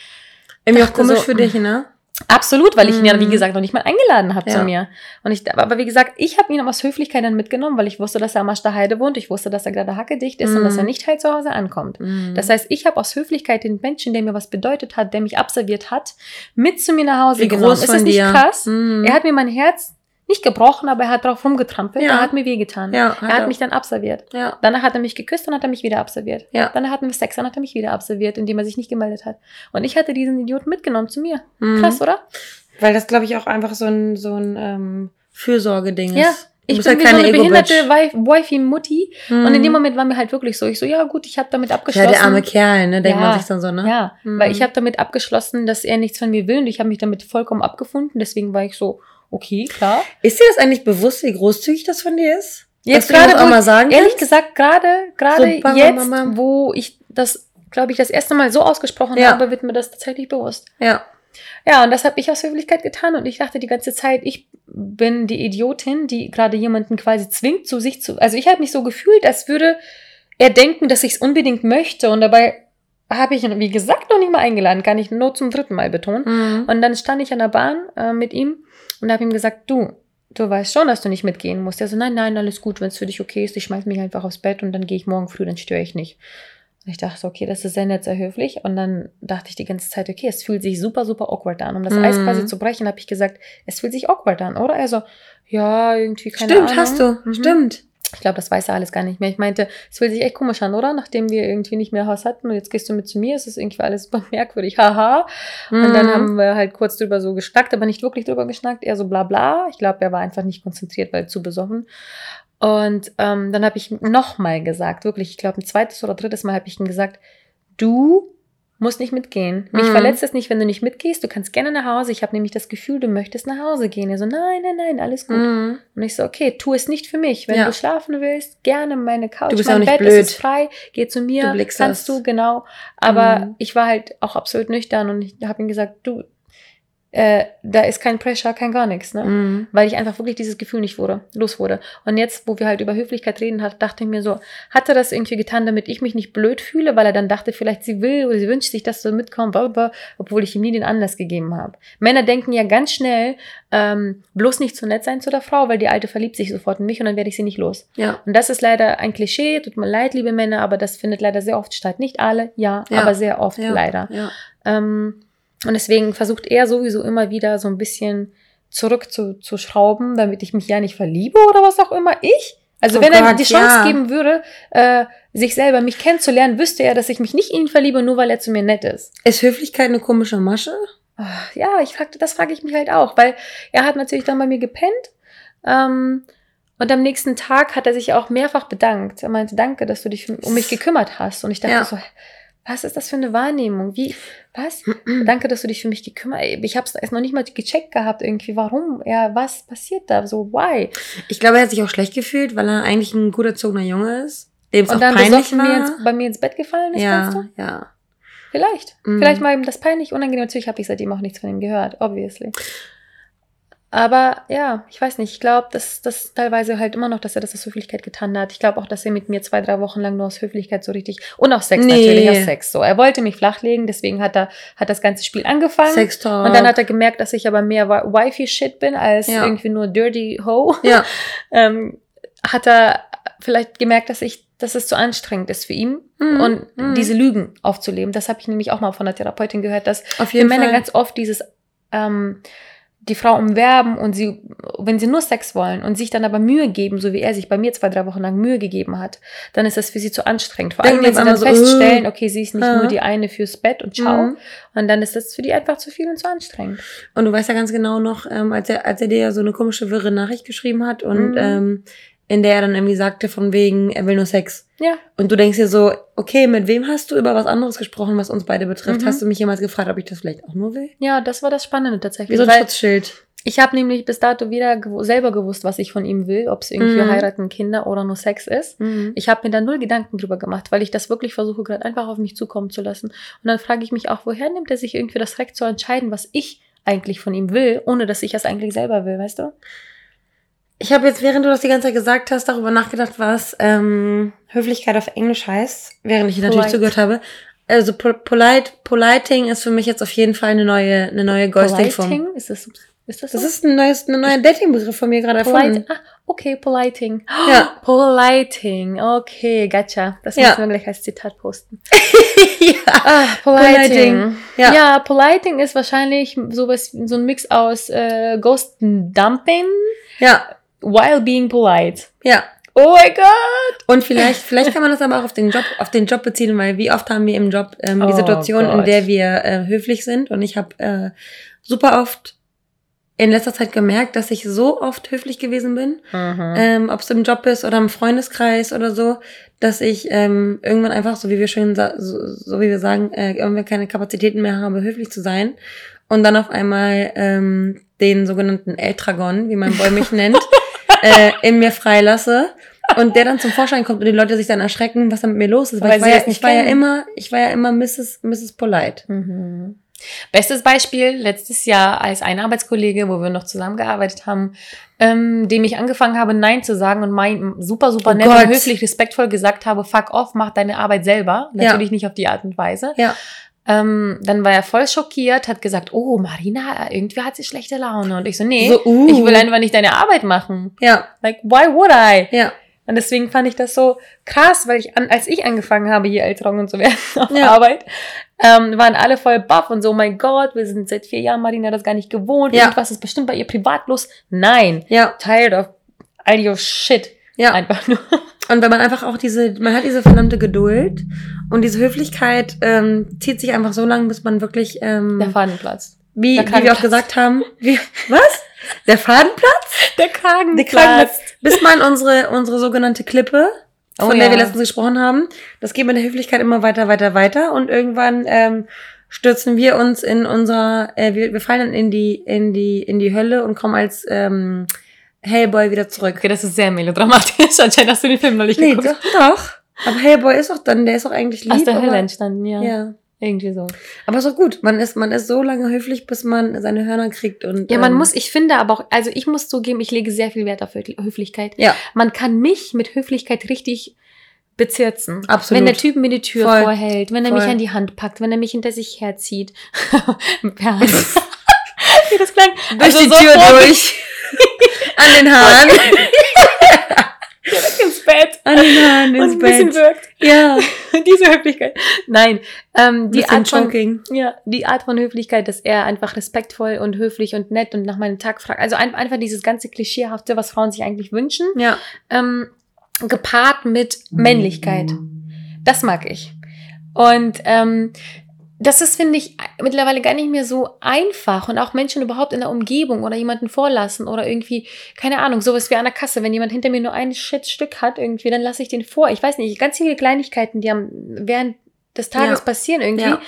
[SPEAKER 2] Irgendwie auch komisch
[SPEAKER 3] so,
[SPEAKER 2] für dich, ne?
[SPEAKER 3] Absolut, weil ich ihn ja, wie
[SPEAKER 2] Mhm.
[SPEAKER 3] gesagt, noch nicht mal eingeladen habe
[SPEAKER 2] Ja.
[SPEAKER 3] zu mir. Und ich, aber wie gesagt, ich habe ihn aus Höflichkeit dann mitgenommen, weil ich wusste, dass er am Arsch der Heide wohnt. Ich wusste, dass er gerade hackedicht ist und
[SPEAKER 2] Mhm.
[SPEAKER 3] dass er nicht heil zu Hause ankommt.
[SPEAKER 2] Mhm.
[SPEAKER 3] Das heißt, ich habe aus Höflichkeit den Menschen, der mir was bedeutet hat, der mich abserviert hat, mit zu mir nach Hause
[SPEAKER 2] Wie
[SPEAKER 3] genommen.
[SPEAKER 2] groß
[SPEAKER 3] Ist das nicht
[SPEAKER 2] dir.
[SPEAKER 3] krass?
[SPEAKER 2] Mhm.
[SPEAKER 3] Er hat mir mein Herz nicht gebrochen, aber er hat drauf rumgetrampelt.
[SPEAKER 2] Ja.
[SPEAKER 3] Er hat mir wehgetan.
[SPEAKER 2] Ja,
[SPEAKER 3] er hat mich dann abserviert.
[SPEAKER 2] Ja.
[SPEAKER 3] Danach hat er mich geküsst und hat er mich wieder abserviert.
[SPEAKER 2] Ja.
[SPEAKER 3] Danach hatten wir Sex, dann hat er mich wieder abserviert, indem er sich nicht gemeldet hat. Und ich hatte diesen Idioten mitgenommen zu mir.
[SPEAKER 2] Mhm.
[SPEAKER 3] Krass, oder?
[SPEAKER 2] Weil das, glaube ich, auch einfach so ein, so ein ähm, Fürsorgeding
[SPEAKER 3] Ja.
[SPEAKER 2] ist. Du
[SPEAKER 3] Ich bin
[SPEAKER 2] halt
[SPEAKER 3] wie so
[SPEAKER 2] keine
[SPEAKER 3] eine behinderte Wifi-Mutti.
[SPEAKER 2] Mhm.
[SPEAKER 3] Und in dem Moment war mir halt wirklich so, ich so, ja gut, ich habe damit
[SPEAKER 2] Ja,
[SPEAKER 3] abgeschlossen.
[SPEAKER 2] der arme Kerl, ne? Denkt
[SPEAKER 3] Ja.
[SPEAKER 2] man sich dann so, ne?
[SPEAKER 3] Ja,
[SPEAKER 2] Mhm.
[SPEAKER 3] weil ich habe damit abgeschlossen, dass er nichts von mir will und ich habe mich damit vollkommen abgefunden. Deswegen war ich so, okay, klar.
[SPEAKER 2] Ist dir das eigentlich bewusst, wie großzügig das von dir ist?
[SPEAKER 3] Jetzt gerade,
[SPEAKER 2] auch mal sagen
[SPEAKER 3] Ehrlich
[SPEAKER 2] kannst?
[SPEAKER 3] gesagt, gerade gerade
[SPEAKER 2] So,
[SPEAKER 3] jetzt,
[SPEAKER 2] bam.
[SPEAKER 3] wo ich das, glaube ich, das erste Mal so ausgesprochen
[SPEAKER 2] Ja.
[SPEAKER 3] habe, wird mir das tatsächlich bewusst.
[SPEAKER 2] Ja.
[SPEAKER 3] Ja, und das habe ich aus Höflichkeit getan und ich dachte die ganze Zeit, ich bin die Idiotin, die gerade jemanden quasi zwingt, zu sich zu. Also ich habe mich so gefühlt, als würde er denken, dass ich es unbedingt möchte und dabei habe ich, wie gesagt, noch nicht mal eingeladen, kann ich nur zum dritten Mal betonen.
[SPEAKER 2] Mhm.
[SPEAKER 3] Und dann stand ich an der Bahn äh, mit ihm und habe ihm gesagt, du, du weißt schon, dass du nicht mitgehen musst. Er so, nein, nein, alles gut, wenn es für dich okay ist, ich schmeiß mich einfach aufs Bett und dann gehe ich morgen früh, dann störe ich nicht. Und ich dachte, okay, das ist sehr nett, sehr höflich. Und dann dachte ich die ganze Zeit, okay, es fühlt sich super, super awkward an. Um das
[SPEAKER 2] Mhm.
[SPEAKER 3] Eis quasi zu brechen, habe ich gesagt, es fühlt sich awkward an, oder? Er so, ja, irgendwie keine
[SPEAKER 2] Stimmt,
[SPEAKER 3] Ahnung.
[SPEAKER 2] hast du.
[SPEAKER 3] Mhm.
[SPEAKER 2] Stimmt.
[SPEAKER 3] Ich glaube, das weiß er alles gar nicht mehr. Ich meinte, es fühlt sich echt komisch an, oder? Nachdem wir irgendwie nicht mehr Haus hatten und jetzt gehst du mit zu mir, es ist irgendwie alles super merkwürdig, haha. Und dann
[SPEAKER 2] Mhm.
[SPEAKER 3] haben wir halt kurz drüber so geschnackt, aber nicht wirklich drüber geschnackt, eher so bla bla. Ich glaube, er war einfach nicht konzentriert, weil zu besoffen. Und ähm, dann habe ich nochmal gesagt, wirklich, ich glaube, ein zweites oder drittes Mal habe ich ihm gesagt, du musst nicht mitgehen. Mich
[SPEAKER 2] Mhm.
[SPEAKER 3] verletzt es nicht, wenn du nicht mitgehst. Du kannst gerne nach Hause. Ich habe nämlich das Gefühl, du möchtest nach Hause gehen. Er so, nein, nein, nein, alles gut.
[SPEAKER 2] Mhm.
[SPEAKER 3] Und ich so, okay, tu es nicht für mich. Wenn
[SPEAKER 2] Ja.
[SPEAKER 3] du schlafen willst, gerne meine Couch,
[SPEAKER 2] Du bist
[SPEAKER 3] mein
[SPEAKER 2] auch nicht
[SPEAKER 3] Bett,
[SPEAKER 2] blöd.
[SPEAKER 3] ist frei, geh zu mir,
[SPEAKER 2] Du
[SPEAKER 3] kannst
[SPEAKER 2] das.
[SPEAKER 3] du, genau. Aber
[SPEAKER 2] Mhm.
[SPEAKER 3] ich war halt auch absolut nüchtern und ich habe ihm gesagt, du, äh, da ist kein Pressure, kein gar nichts, ne?
[SPEAKER 2] Mhm.
[SPEAKER 3] Weil ich einfach wirklich dieses Gefühl nicht wurde, los wurde. Und jetzt, wo wir halt über Höflichkeit reden, hat, dachte ich mir so, hat er das irgendwie getan, damit ich mich nicht blöd fühle, weil er dann dachte, vielleicht sie will oder sie wünscht sich, dass du mitkommst, obwohl ich ihm nie den Anlass gegeben habe. Männer denken ja ganz schnell, ähm, bloß nicht zu nett sein zu der Frau, weil die Alte verliebt sich sofort in mich und dann werde ich sie nicht los.
[SPEAKER 2] Ja.
[SPEAKER 3] Und das ist leider ein Klischee, tut mir leid, liebe Männer, aber das findet leider sehr oft statt. Nicht alle, ja,
[SPEAKER 2] Ja.
[SPEAKER 3] aber sehr oft
[SPEAKER 2] Ja.
[SPEAKER 3] leider.
[SPEAKER 2] Ja.
[SPEAKER 3] Ähm, und deswegen versucht er sowieso immer wieder so ein bisschen zurück zu, zu schrauben, damit ich mich ja nicht verliebe oder was auch immer. Ich? Also
[SPEAKER 2] Oh
[SPEAKER 3] wenn er
[SPEAKER 2] Gott,
[SPEAKER 3] die Chance
[SPEAKER 2] ja.
[SPEAKER 3] geben würde, äh, sich selber mich kennenzulernen, wüsste er, dass ich mich nicht in ihn verliebe, nur weil er zu mir nett ist.
[SPEAKER 2] Ist Höflichkeit eine komische Masche?
[SPEAKER 3] Ah, Ja, ich fragte, das frage ich mich halt auch, weil er hat natürlich dann bei mir gepennt. Ähm, und am nächsten Tag hat er sich auch mehrfach bedankt. Er meinte, danke, dass du dich um mich gekümmert hast. Und ich dachte
[SPEAKER 2] Ja.
[SPEAKER 3] so, was ist das für eine Wahrnehmung? Wie, was? Danke, dass du dich für mich gekümmert hast. Ich habe es erst noch nicht mal gecheckt gehabt irgendwie. Warum? Ja, was passiert da? So, why?
[SPEAKER 2] Ich glaube, er hat sich auch schlecht gefühlt, weil er eigentlich ein gut erzogener Junge ist, dem es auch
[SPEAKER 3] Und dann
[SPEAKER 2] peinlich
[SPEAKER 3] besoffen mir
[SPEAKER 2] war.
[SPEAKER 3] ins, bei mir ins Bett gefallen ist,
[SPEAKER 2] ja,
[SPEAKER 3] du?
[SPEAKER 2] ja.
[SPEAKER 3] Vielleicht.
[SPEAKER 2] Mhm.
[SPEAKER 3] Vielleicht war ihm das peinlich, unangenehm. Natürlich habe ich seitdem auch nichts von ihm gehört, obviously. Aber ja, ich weiß nicht. Ich glaube, dass das teilweise halt immer noch, dass er das aus Höflichkeit getan hat. Ich glaube auch, dass er mit mir zwei, drei Wochen lang nur aus Höflichkeit so richtig und auch Sex
[SPEAKER 2] Nee.
[SPEAKER 3] natürlich, aus Sex so. Er wollte mich flachlegen, deswegen hat er hat das ganze Spiel angefangen.
[SPEAKER 2] Sextalk.
[SPEAKER 3] Und dann hat er gemerkt, dass ich aber mehr Wi- Wifi-Shit bin als
[SPEAKER 2] Ja.
[SPEAKER 3] irgendwie nur Dirty Ho.
[SPEAKER 2] Ja,
[SPEAKER 3] Ähm, hat er vielleicht gemerkt, dass ich, dass es zu anstrengend ist für ihn
[SPEAKER 2] Mhm.
[SPEAKER 3] und
[SPEAKER 2] Mhm.
[SPEAKER 3] diese Lügen aufzuleben. Das habe ich nämlich auch mal von der Therapeutin gehört, dass
[SPEAKER 2] auf
[SPEAKER 3] für
[SPEAKER 2] jeden
[SPEAKER 3] Männer
[SPEAKER 2] Fall.
[SPEAKER 3] ganz oft dieses ähm, die Frau umwerben und sie, wenn sie nur Sex wollen und sich dann aber Mühe geben, so wie er sich bei mir zwei, drei Wochen lang Mühe gegeben hat, dann ist das für sie zu anstrengend. Vor allem, wenn sie dann
[SPEAKER 2] so,
[SPEAKER 3] feststellen,
[SPEAKER 2] äh,
[SPEAKER 3] okay, sie ist nicht
[SPEAKER 2] äh.
[SPEAKER 3] nur die eine fürs Bett und ciao.
[SPEAKER 2] Mhm.
[SPEAKER 3] Und dann ist das für die einfach zu viel und zu anstrengend.
[SPEAKER 2] Und du weißt ja ganz genau noch, ähm, als, er, als er dir so eine komische, wirre Nachricht geschrieben hat und
[SPEAKER 3] Mhm.
[SPEAKER 2] ähm, in der er dann irgendwie sagte, von wegen, er will nur Sex.
[SPEAKER 3] Ja.
[SPEAKER 2] Und du denkst dir so, okay, mit wem hast du über was anderes gesprochen, was uns beide betrifft?
[SPEAKER 3] Mhm.
[SPEAKER 2] Hast du mich jemals gefragt, ob ich das vielleicht auch nur will?
[SPEAKER 3] Ja, das war das Spannende
[SPEAKER 2] Wie
[SPEAKER 3] tatsächlich.
[SPEAKER 2] so ein Schutzschild.
[SPEAKER 3] ich habe nämlich bis dato weder gew selber gewusst, was ich von ihm will, ob es irgendwie
[SPEAKER 2] Mhm.
[SPEAKER 3] heiraten, Kinder oder nur Sex ist.
[SPEAKER 2] Mhm.
[SPEAKER 3] Ich habe mir da null Gedanken drüber gemacht, weil ich das wirklich versuche, gerade einfach auf mich zukommen zu lassen. Und dann frage ich mich auch, woher nimmt er sich irgendwie das Recht zu entscheiden, was ich eigentlich von ihm will, ohne dass ich das eigentlich selber will, weißt du?
[SPEAKER 2] Ich habe jetzt, während du das die ganze Zeit gesagt hast, darüber nachgedacht, was ähm, Höflichkeit auf Englisch heißt, während ich natürlich
[SPEAKER 3] Polite.
[SPEAKER 2] zugehört habe. Also po polite, politing ist für mich jetzt auf jeden Fall eine neue, eine neue Ghosting-Form.
[SPEAKER 3] Politing? Ist das, ist das so?
[SPEAKER 2] Das ist ein neues, ein neuer Dating-Begriff von mir gerade erfunden.
[SPEAKER 3] Ah, okay, Politing.
[SPEAKER 2] Ja.
[SPEAKER 3] Politing. Okay, gotcha. Das
[SPEAKER 2] Ja.
[SPEAKER 3] müssen wir gleich als Zitat posten.
[SPEAKER 2] ja.
[SPEAKER 3] Ah, Politing.
[SPEAKER 2] Politing. Ja.
[SPEAKER 3] Ja. Politing ist wahrscheinlich sowas, so ein Mix aus äh, Ghost Dumping
[SPEAKER 2] Ja.
[SPEAKER 3] While being polite.
[SPEAKER 2] Ja.
[SPEAKER 3] Oh mein Gott!
[SPEAKER 2] Und vielleicht, vielleicht kann man das aber auch auf den Job, auf den Job beziehen, weil wie oft haben wir im Job ähm, die
[SPEAKER 3] Oh
[SPEAKER 2] Situation, in
[SPEAKER 3] Gott.
[SPEAKER 2] der wir äh, höflich sind. Und ich habe äh, super oft in letzter Zeit gemerkt, dass ich so oft höflich gewesen bin,
[SPEAKER 3] Mhm.
[SPEAKER 2] ähm, ob es im Job ist oder im Freundeskreis oder so, dass ich ähm, irgendwann einfach, so wie wir schön, so, so wie wir sagen, äh, irgendwann keine Kapazitäten mehr habe, höflich zu sein. Und dann auf einmal ähm, den sogenannten Eltragon, wie mein Boy mich nennt, äh, in mir freilasse. Und der dann zum Vorschein kommt und die Leute sich dann erschrecken, was da mit mir los ist. Weil,
[SPEAKER 3] Weil
[SPEAKER 2] ich, war ja, ich war ja immer, ich war ja immer Mrs. Mrs. Polite.
[SPEAKER 3] Mhm. Bestes Beispiel, letztes Jahr als ein Arbeitskollege, wo wir noch zusammengearbeitet haben, ähm, dem ich angefangen habe, Nein zu sagen und mein super, super
[SPEAKER 2] Oh
[SPEAKER 3] nett
[SPEAKER 2] Gott.
[SPEAKER 3] und höflich, respektvoll gesagt habe, fuck off, mach deine Arbeit selber.
[SPEAKER 2] Ja.
[SPEAKER 3] Natürlich nicht auf die Art und Weise.
[SPEAKER 2] Ja.
[SPEAKER 3] Ähm, dann war er voll schockiert, hat gesagt, oh, Marina, irgendwie hat sie schlechte Laune. Und ich so, nee,
[SPEAKER 2] So, uh.
[SPEAKER 3] ich will einfach nicht deine Arbeit machen.
[SPEAKER 2] Ja,
[SPEAKER 3] Like, why would I?
[SPEAKER 2] ja.
[SPEAKER 3] Und deswegen fand ich das so krass, weil ich, an, als ich angefangen habe, hier Eltron zu werden auf
[SPEAKER 2] Ja.
[SPEAKER 3] Arbeit, ähm, waren alle voll baff und so, oh mein Gott, wir sind seit vier Jahren, Marina das gar nicht gewohnt.
[SPEAKER 2] Ja.
[SPEAKER 3] Irgendwas ist bestimmt bei ihr privat los. Nein.
[SPEAKER 2] Ja,
[SPEAKER 3] Tired of all your shit.
[SPEAKER 2] ja.
[SPEAKER 3] Einfach nur.
[SPEAKER 2] Und wenn man einfach auch diese, man hat diese verdammte Geduld und diese Höflichkeit ähm, zieht sich einfach so lang, bis man wirklich, ähm,
[SPEAKER 3] Der Fadenplatz.
[SPEAKER 2] wie, wie wir auch gesagt haben, wie, was? Der Fadenplatz?
[SPEAKER 3] Der Kragen.
[SPEAKER 2] Der Kragenplatz. Bis man unsere, unsere sogenannte Klippe, von
[SPEAKER 3] Oh
[SPEAKER 2] der
[SPEAKER 3] ja.
[SPEAKER 2] wir letztens gesprochen haben, das geht mit der Höflichkeit immer weiter, weiter, weiter und irgendwann ähm, stürzen wir uns in unserer, äh, wir, wir fallen dann in die, in die, in die Hölle und kommen als ähm, Hellboy wieder zurück.
[SPEAKER 3] Okay, das ist sehr melodramatisch. Anscheinend hast du den Film noch nicht
[SPEAKER 2] Nee,
[SPEAKER 3] geguckt.
[SPEAKER 2] doch, doch. Aber Hellboy ist doch dann, der ist doch eigentlich lieb.
[SPEAKER 3] Aus der Hölle entstanden, ja.
[SPEAKER 2] Ja.
[SPEAKER 3] Irgendwie so.
[SPEAKER 2] Aber ist doch gut. Man ist, man ist so lange höflich, bis man seine Hörner kriegt und.
[SPEAKER 3] Ja, man
[SPEAKER 2] ähm,
[SPEAKER 3] muss, ich finde aber auch, also ich muss zugeben, ich lege sehr viel Wert auf Höfli- Höflichkeit.
[SPEAKER 2] Ja,
[SPEAKER 3] Man kann mich mit Höflichkeit richtig bezirzen.
[SPEAKER 2] Absolut.
[SPEAKER 3] Wenn der Typ mir die Tür
[SPEAKER 2] Voll.
[SPEAKER 3] vorhält, wenn er
[SPEAKER 2] Voll.
[SPEAKER 3] mich an die Hand packt, wenn er mich hinter sich herzieht. Hand. Wie das klang.
[SPEAKER 2] durch
[SPEAKER 3] Also
[SPEAKER 2] die Tür durch. An den Haaren.
[SPEAKER 3] direkt ins Bett.
[SPEAKER 2] An den Haaren
[SPEAKER 3] Und
[SPEAKER 2] ins
[SPEAKER 3] ein bisschen
[SPEAKER 2] Bett.
[SPEAKER 3] wirkt.
[SPEAKER 2] Ja.
[SPEAKER 3] Diese Höflichkeit. Nein, ähm, die Art von, ja, die Art von Höflichkeit, dass er einfach respektvoll und höflich und nett und nach meinem Tag fragt. Also ein, einfach dieses ganze Klischeehafte, was Frauen sich eigentlich wünschen,
[SPEAKER 2] Ja.
[SPEAKER 3] ähm, gepaart mit Männlichkeit. Das mag ich. Und ähm, das ist, finde ich, mittlerweile gar nicht mehr so einfach. Und auch Menschen überhaupt in der Umgebung oder jemanden vorlassen oder irgendwie, keine Ahnung, sowas wie an der Kasse. Wenn jemand hinter mir nur ein Shitstück hat, irgendwie, dann lasse ich den vor. Ich weiß nicht, ganz viele Kleinigkeiten, die am, während des Tages
[SPEAKER 2] Ja.
[SPEAKER 3] passieren irgendwie,
[SPEAKER 2] Ja.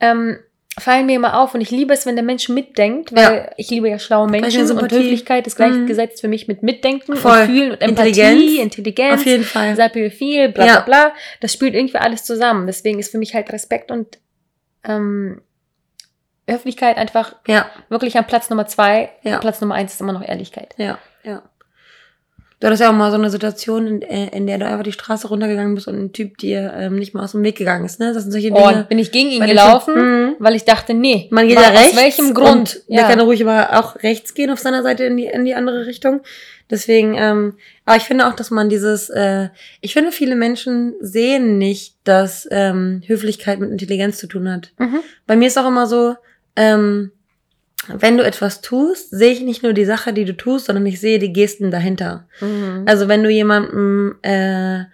[SPEAKER 3] ähm, fallen mir immer auf. Und ich liebe es, wenn der Mensch mitdenkt, weil
[SPEAKER 2] Ja.
[SPEAKER 3] ich liebe ja schlaue Menschen und. Höflichkeit ist
[SPEAKER 2] Mhm.
[SPEAKER 3] gleichgesetzt für mich mit Mitdenken
[SPEAKER 2] Voll.
[SPEAKER 3] und Fühlen und Empathie,
[SPEAKER 2] Intelligenz.
[SPEAKER 3] Intelligenz,
[SPEAKER 2] Auf jeden Fall.
[SPEAKER 3] Sapiophil, bla bla bla. Das spielt irgendwie alles zusammen. Deswegen ist für mich halt Respekt und ähm, Höflichkeit einfach
[SPEAKER 2] Ja.
[SPEAKER 3] wirklich an Platz Nummer zwei.
[SPEAKER 2] Ja.
[SPEAKER 3] Platz Nummer eins ist immer noch Ehrlichkeit.
[SPEAKER 2] Ja. Ja. Du hattest ja auch mal so eine Situation, in, äh, in der du einfach die Straße runtergegangen bist und ein Typ dir ähm, nicht mal aus dem Weg gegangen ist, ne? Das sind solche Dinge.
[SPEAKER 3] Und bin ich gegen ihn gelaufen,
[SPEAKER 2] schon- Mhm.
[SPEAKER 3] weil ich dachte, nee,
[SPEAKER 2] Man geht ja rechts.
[SPEAKER 3] Aus welchem Grund?
[SPEAKER 2] Und Der kann ruhig aber auch rechts gehen auf seiner Seite in die, in die andere Richtung. Deswegen, ähm, aber ich finde auch, dass man dieses, äh, ich finde, viele Menschen sehen nicht, dass ähm, Höflichkeit mit Intelligenz zu tun hat.
[SPEAKER 3] Mhm.
[SPEAKER 2] Bei mir ist auch immer so, ähm, wenn du etwas tust, sehe ich nicht nur die Sache, die du tust, sondern ich sehe die Gesten dahinter.
[SPEAKER 3] Mhm.
[SPEAKER 2] Also wenn du jemandem äh,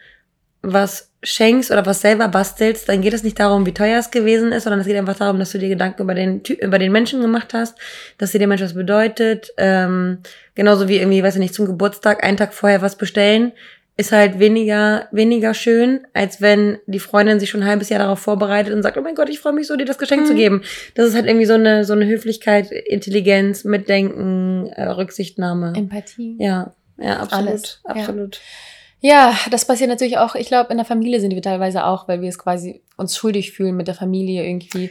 [SPEAKER 2] was schenkst oder was selber bastelst, dann geht es nicht darum, wie teuer es gewesen ist, sondern es geht einfach darum, dass du dir Gedanken über den über den Menschen gemacht hast, dass dir der Mensch was bedeutet. Ähm, genauso wie irgendwie, weiß ich nicht, zum Geburtstag einen Tag vorher was bestellen, ist halt weniger weniger schön, als wenn die Freundin sich schon ein halbes Jahr darauf vorbereitet und sagt, oh mein Gott, ich freue mich so, dir das Geschenk zu
[SPEAKER 3] Mhm.
[SPEAKER 2] geben. Das ist halt irgendwie so eine so eine Höflichkeit, Intelligenz, Mitdenken, äh, Rücksichtnahme.
[SPEAKER 3] Empathie.
[SPEAKER 2] Ja, ja, absolut,
[SPEAKER 3] Alles,
[SPEAKER 2] absolut.
[SPEAKER 3] Ja, das passiert natürlich auch. Ich glaube, in der Familie sind wir teilweise auch, weil wir es quasi uns schuldig fühlen, mit der Familie irgendwie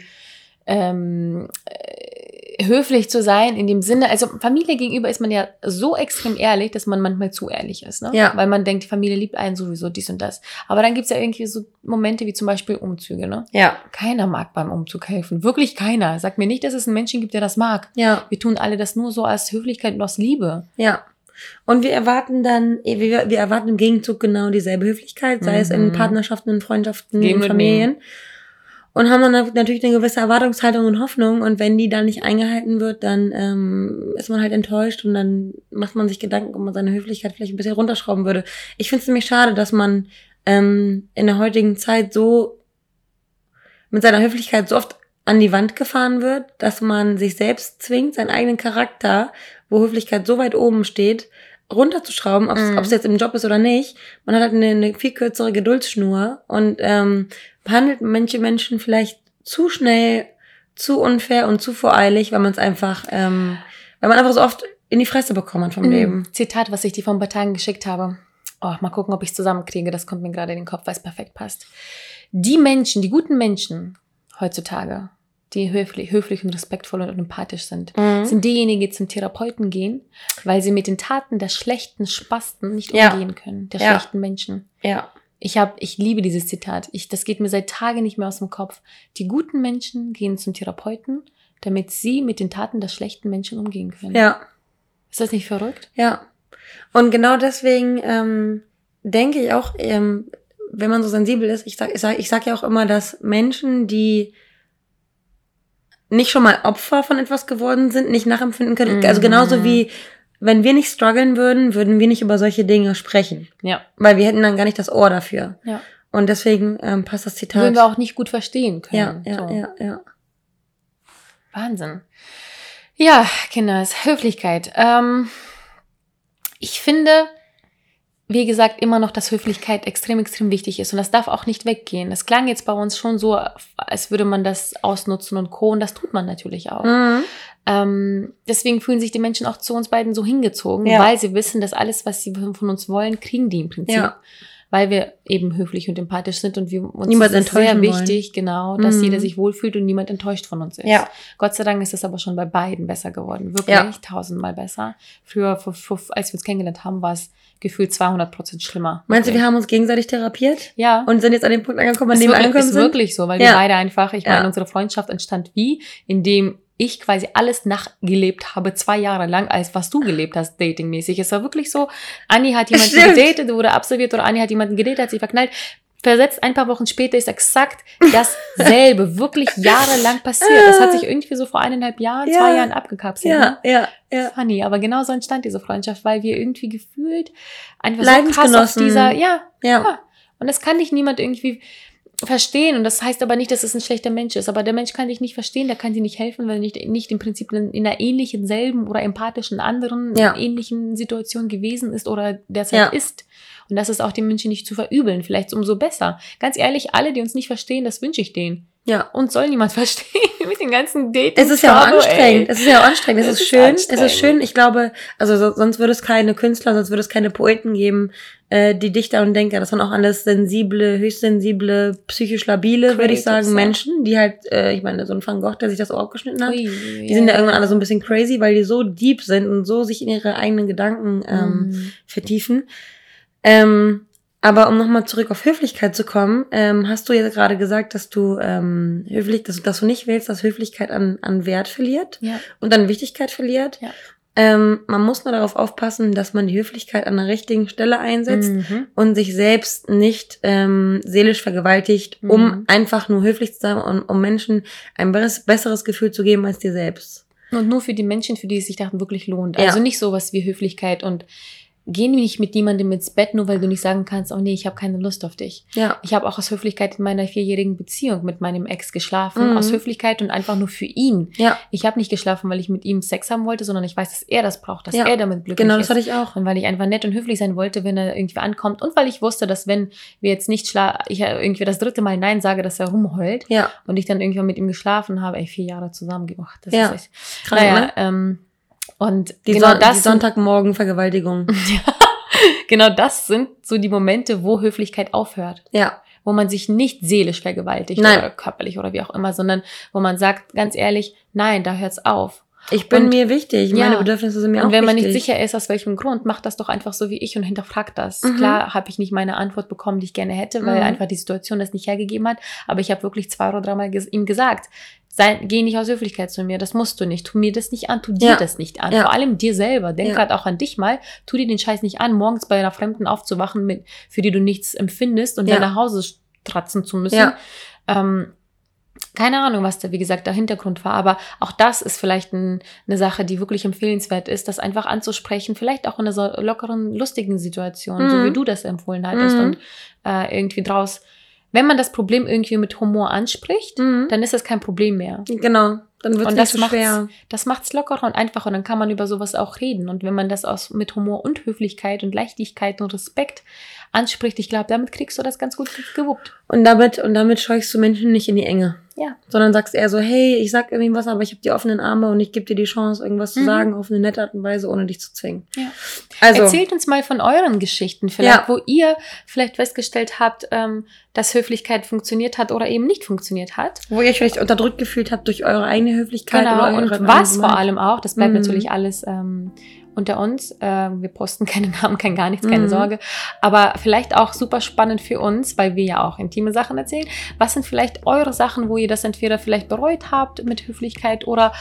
[SPEAKER 3] ähm, äh, höflich zu sein. In dem Sinne, also Familie gegenüber ist man ja so extrem ehrlich, dass man manchmal zu ehrlich ist. Ne?
[SPEAKER 2] Ja.
[SPEAKER 3] Weil man denkt, die Familie liebt einen sowieso dies und das. Aber dann gibt's ja irgendwie so Momente wie zum Beispiel Umzüge. Ne?
[SPEAKER 2] Ja,
[SPEAKER 3] Keiner mag beim Umzug helfen. Wirklich keiner. Sag mir nicht, dass es einen Menschen gibt, der das mag.
[SPEAKER 2] ja,
[SPEAKER 3] Wir tun alle das nur so aus Höflichkeit und aus Liebe.
[SPEAKER 2] ja. Und wir erwarten dann, eh, wir, wir erwarten im Gegenzug genau dieselbe Höflichkeit, sei es in
[SPEAKER 3] Mhm.
[SPEAKER 2] Partnerschaften, in Freundschaften,
[SPEAKER 3] Geben
[SPEAKER 2] in
[SPEAKER 3] und
[SPEAKER 2] Familien. Und haben dann natürlich eine gewisse Erwartungshaltung und Hoffnung. Und wenn die dann nicht eingehalten wird, dann ähm, ist man halt enttäuscht und dann macht man sich Gedanken, ob man seine Höflichkeit vielleicht ein bisschen runterschrauben würde. Ich finde es nämlich schade, dass man ähm, in der heutigen Zeit so mit seiner Höflichkeit so oft an die Wand gefahren wird, dass man sich selbst zwingt, seinen eigenen Charakter, wo Höflichkeit so weit oben steht, runterzuschrauben, ob
[SPEAKER 3] Mhm.
[SPEAKER 2] es jetzt im Job ist oder nicht. Man hat halt eine, eine viel kürzere Geduldsschnur und ähm, behandelt manche Menschen vielleicht zu schnell, zu unfair und zu voreilig, weil man es einfach, ähm, weil man einfach so oft in die Fresse bekommen hat vom
[SPEAKER 3] Mhm.
[SPEAKER 2] Leben.
[SPEAKER 3] Zitat, was ich dir vor ein paar Tagen geschickt habe. Oh, mal gucken, ob ich es zusammenkriege. Das kommt mir gerade in den Kopf, weil es perfekt passt. Die Menschen, die guten Menschen heutzutage, die höflich, höflich und respektvoll und empathisch sind,
[SPEAKER 2] Mhm.
[SPEAKER 3] sind diejenigen, die zum Therapeuten gehen, weil sie mit den Taten der schlechten Spasten nicht
[SPEAKER 2] Ja.
[SPEAKER 3] umgehen können, der
[SPEAKER 2] Ja.
[SPEAKER 3] schlechten Menschen.
[SPEAKER 2] Ja.
[SPEAKER 3] Ich habe, ich liebe dieses Zitat. Ich, das geht mir seit Tagen nicht mehr aus dem Kopf. Die guten Menschen gehen zum Therapeuten, damit sie mit den Taten der schlechten Menschen umgehen können.
[SPEAKER 2] Ja.
[SPEAKER 3] Ist das nicht verrückt?
[SPEAKER 2] Ja. Und genau deswegen ähm, denke ich auch, ähm, wenn man so sensibel ist, ich sag, ich sag, ich sag ja auch immer, dass Menschen, die nicht schon mal Opfer von etwas geworden sind, nicht nachempfinden können.
[SPEAKER 3] Mhm.
[SPEAKER 2] Also genauso wie, wenn wir nicht strugglen würden, würden wir nicht über solche Dinge sprechen.
[SPEAKER 3] Ja.
[SPEAKER 2] Weil wir hätten dann gar nicht das Ohr dafür.
[SPEAKER 3] Ja.
[SPEAKER 2] Und deswegen ähm, passt das Zitat.
[SPEAKER 3] Würden wir auch nicht gut verstehen
[SPEAKER 2] ja,
[SPEAKER 3] können.
[SPEAKER 2] ja,
[SPEAKER 3] so.
[SPEAKER 2] ja, ja.
[SPEAKER 3] Wahnsinn. Ja, Kinders, Höflichkeit. Ähm, ich finde, wie gesagt, immer noch, dass Höflichkeit extrem, extrem wichtig ist. Und das darf auch nicht weggehen. Das klang jetzt bei uns schon so, als würde man das ausnutzen und co. Und das tut man natürlich auch.
[SPEAKER 2] Mhm.
[SPEAKER 3] Ähm, deswegen fühlen sich die Menschen auch zu uns beiden so hingezogen,
[SPEAKER 2] Ja.
[SPEAKER 3] weil sie wissen, dass alles, was sie von uns wollen, kriegen die im Prinzip.
[SPEAKER 2] Ja.
[SPEAKER 3] Weil wir eben höflich und empathisch sind und wir uns
[SPEAKER 2] Niemand
[SPEAKER 3] ist sehr wichtig, genau, dass
[SPEAKER 2] Mhm.
[SPEAKER 3] jeder sich wohlfühlt und niemand enttäuscht von uns ist.
[SPEAKER 2] Ja.
[SPEAKER 3] Gott sei Dank ist es aber schon bei beiden besser geworden. Wirklich
[SPEAKER 2] Ja.
[SPEAKER 3] tausendmal besser. Früher, vor, vor, als wir uns kennengelernt haben, war es gefühlt 200 Prozent schlimmer.
[SPEAKER 2] Meinst du,
[SPEAKER 3] Wirklich.
[SPEAKER 2] wir haben uns gegenseitig therapiert?
[SPEAKER 3] ja.
[SPEAKER 2] Und sind jetzt an dem Punkt angekommen, an
[SPEAKER 3] ist
[SPEAKER 2] dem wir angekommen
[SPEAKER 3] ist
[SPEAKER 2] sind?
[SPEAKER 3] wirklich so, weil
[SPEAKER 2] Ja.
[SPEAKER 3] wir beide einfach, ich meine, unsere Freundschaft entstand wie, indem ich quasi alles nachgelebt habe, zwei Jahre lang, als was du gelebt hast, datingmäßig. Es war wirklich so, Anni hat jemanden
[SPEAKER 2] Stimmt.
[SPEAKER 3] gedatet, wurde absolviert oder Anni hat jemanden gedatet, hat sich verknallt. Versetzt ein paar Wochen später ist exakt dasselbe, wirklich jahrelang passiert. Das hat sich irgendwie so vor eineinhalb Jahren,
[SPEAKER 2] Ja.
[SPEAKER 3] zwei Jahren abgekapselt. ne?
[SPEAKER 2] Ja, ja, ja.
[SPEAKER 3] Funny, aber genau so entstand diese Freundschaft, weil wir irgendwie gefühlt einfach so krass auf dieser, ja,
[SPEAKER 2] Ja.
[SPEAKER 3] ja. Und das kann dich niemand irgendwie verstehen. Und das heißt aber nicht, dass es ein schlechter Mensch ist. Aber der Mensch kann dich nicht verstehen, der kann dir nicht helfen, weil er nicht, nicht im Prinzip in, in einer ähnlichen, selben oder empathischen anderen
[SPEAKER 2] Ja.
[SPEAKER 3] ähnlichen Situation gewesen ist oder derzeit
[SPEAKER 2] Ja.
[SPEAKER 3] ist. Und das ist auch den Menschen nicht zu verübeln. Vielleicht umso besser. Ganz ehrlich, alle, die uns nicht verstehen, das wünsche ich denen.
[SPEAKER 2] Ja.
[SPEAKER 3] Uns soll niemand verstehen mit den ganzen Dating.
[SPEAKER 2] Es ist ja auch anstrengend.
[SPEAKER 3] ey.
[SPEAKER 2] Es ist ja auch anstrengend. Es
[SPEAKER 3] Es
[SPEAKER 2] ist
[SPEAKER 3] ist
[SPEAKER 2] schön. Es ist schön. Ich glaube, also so, sonst würde es keine Künstler, sonst würde es keine Poeten geben, äh, die Dichter und Denker. Das waren auch alles sensible, höchstsensible, psychisch labile, würde ich sagen,
[SPEAKER 3] ja.
[SPEAKER 2] Menschen, die halt, äh, ich meine, so ein Van Gogh, der sich das Ohr abgeschnitten hat.
[SPEAKER 3] Ui,
[SPEAKER 2] Die sind ja irgendwann alle so ein bisschen crazy, weil die so deep sind und so sich in ihre eigenen Gedanken ähm,
[SPEAKER 3] Mm.
[SPEAKER 2] vertiefen. Ähm, aber um nochmal zurück auf Höflichkeit zu kommen, ähm, hast du jetzt gerade gesagt, dass du ähm, höflich, dass, dass du nicht willst, dass Höflichkeit an, an Wert verliert
[SPEAKER 3] Ja.
[SPEAKER 2] und an Wichtigkeit verliert.
[SPEAKER 3] Ja.
[SPEAKER 2] Ähm, man muss nur darauf aufpassen, dass man die Höflichkeit an der richtigen Stelle einsetzt
[SPEAKER 3] Mhm.
[SPEAKER 2] und sich selbst nicht ähm, seelisch vergewaltigt, um
[SPEAKER 3] Mhm.
[SPEAKER 2] einfach nur höflich zu sein und um Menschen ein besseres, Gefühl zu geben als dir selbst.
[SPEAKER 3] Und nur für die Menschen, für die es sich dachten, wirklich lohnt.
[SPEAKER 2] Ja.
[SPEAKER 3] Also nicht sowas wie Höflichkeit und geh nicht mit niemandem ins Bett, nur weil du nicht sagen kannst, oh nee, ich habe keine Lust auf dich.
[SPEAKER 2] Ja.
[SPEAKER 3] Ich habe auch aus Höflichkeit in meiner vierjährigen Beziehung mit meinem Ex geschlafen.
[SPEAKER 2] Mhm.
[SPEAKER 3] Aus Höflichkeit und einfach nur für ihn.
[SPEAKER 2] Ja,
[SPEAKER 3] Ich habe nicht geschlafen, weil ich mit ihm Sex haben wollte, sondern ich weiß, dass er das braucht, dass
[SPEAKER 2] Ja.
[SPEAKER 3] er damit glücklich
[SPEAKER 2] genau,
[SPEAKER 3] ist.
[SPEAKER 2] das hatte ich auch.
[SPEAKER 3] Und weil ich einfach nett und höflich sein wollte, wenn er irgendwie ankommt. Und weil ich wusste, dass wenn wir jetzt nicht schla ich irgendwie das dritte Mal Nein sage, dass er rumheult
[SPEAKER 2] Ja,
[SPEAKER 3] und ich dann irgendwann mit ihm geschlafen habe, ey, vier Jahre zusammen gemacht. Das
[SPEAKER 2] Ja.
[SPEAKER 3] ist echt,
[SPEAKER 2] krank,
[SPEAKER 3] naja,
[SPEAKER 2] ne?
[SPEAKER 3] ähm, und
[SPEAKER 2] Die,
[SPEAKER 3] genau
[SPEAKER 2] Son
[SPEAKER 3] das
[SPEAKER 2] die
[SPEAKER 3] sind-
[SPEAKER 2] Sonntagmorgen-Vergewaltigung.
[SPEAKER 3] genau das sind so die Momente, wo Höflichkeit aufhört.
[SPEAKER 2] ja,
[SPEAKER 3] Wo man sich nicht seelisch vergewaltigt
[SPEAKER 2] Nein.
[SPEAKER 3] oder körperlich oder wie auch immer, sondern wo man sagt, ganz ehrlich, nein, da hört's auf.
[SPEAKER 2] ich bin
[SPEAKER 3] Und-
[SPEAKER 2] mir wichtig.
[SPEAKER 3] Ja.
[SPEAKER 2] Meine Bedürfnisse sind mir auch
[SPEAKER 3] und wenn man
[SPEAKER 2] wichtig.
[SPEAKER 3] nicht sicher ist, aus welchem Grund, macht das doch einfach so wie ich und hinterfragt das.
[SPEAKER 2] Mhm.
[SPEAKER 3] Klar habe ich nicht meine Antwort bekommen, die ich gerne hätte, weil
[SPEAKER 2] Mhm.
[SPEAKER 3] einfach die Situation das nicht hergegeben hat. Aber ich habe wirklich zwei oder dreimal ges ihm gesagt, sei, geh nicht aus Höflichkeit zu mir, das musst du nicht, tu mir das nicht an, tu dir
[SPEAKER 2] Ja.
[SPEAKER 3] das nicht an.
[SPEAKER 2] Ja.
[SPEAKER 3] Vor allem dir selber. Denk
[SPEAKER 2] Ja.
[SPEAKER 3] gerade auch an dich mal, tu dir den Scheiß nicht an, morgens bei einer Fremden aufzuwachen, mit, für die du nichts empfindest und
[SPEAKER 2] Ja.
[SPEAKER 3] dann nach Hause stratzen zu müssen. Ähm, keine Ahnung, was da, wie gesagt, der Hintergrund war, aber auch das ist vielleicht ein, eine Sache, die wirklich empfehlenswert ist, das einfach anzusprechen, vielleicht auch in einer so lockeren, lustigen Situation, so
[SPEAKER 2] Mhm.
[SPEAKER 3] wie du das empfohlen hattest
[SPEAKER 2] Mhm.
[SPEAKER 3] und äh, irgendwie draus, wenn man das Problem irgendwie mit Humor anspricht,
[SPEAKER 2] Mhm.
[SPEAKER 3] dann ist das kein Problem mehr.
[SPEAKER 2] Genau, dann wird es
[SPEAKER 3] Und
[SPEAKER 2] nicht
[SPEAKER 3] das
[SPEAKER 2] so
[SPEAKER 3] macht's,
[SPEAKER 2] schwer.
[SPEAKER 3] das macht's lockerer und einfacher und dann kann man über sowas auch reden. Und wenn man das aus, mit Humor und Höflichkeit und Leichtigkeit und Respekt anspricht, ich glaube, damit kriegst du das ganz gut gewuppt.
[SPEAKER 2] Und damit, und damit scheuchst du Menschen nicht in die Enge.
[SPEAKER 3] Ja.
[SPEAKER 2] Sondern sagst eher so, hey, ich sag irgendwie was, aber ich habe die offenen Arme und ich gebe dir die Chance, irgendwas zu
[SPEAKER 3] Mhm.
[SPEAKER 2] sagen auf eine nette Art und Weise, ohne dich zu zwingen.
[SPEAKER 3] Ja.
[SPEAKER 2] Also,
[SPEAKER 3] Erzählt uns mal von euren Geschichten, vielleicht,
[SPEAKER 2] Ja.
[SPEAKER 3] wo ihr vielleicht festgestellt habt, ähm, dass Höflichkeit funktioniert hat oder eben nicht funktioniert hat.
[SPEAKER 2] wo ihr euch vielleicht unterdrückt gefühlt habt durch eure eigene Höflichkeit
[SPEAKER 3] Genau,
[SPEAKER 2] oder eure
[SPEAKER 3] und was vor allem auch, das bleibt
[SPEAKER 2] Mhm.
[SPEAKER 3] natürlich alles ähm, unter uns. Äh, wir posten keine Namen, kein gar nichts, keine
[SPEAKER 2] Mhm.
[SPEAKER 3] Sorge. Aber vielleicht auch super spannend für uns, weil wir ja auch intime Sachen erzählen. Was sind vielleicht eure Sachen, wo ihr das entweder vielleicht bereut habt mit Höflichkeit oder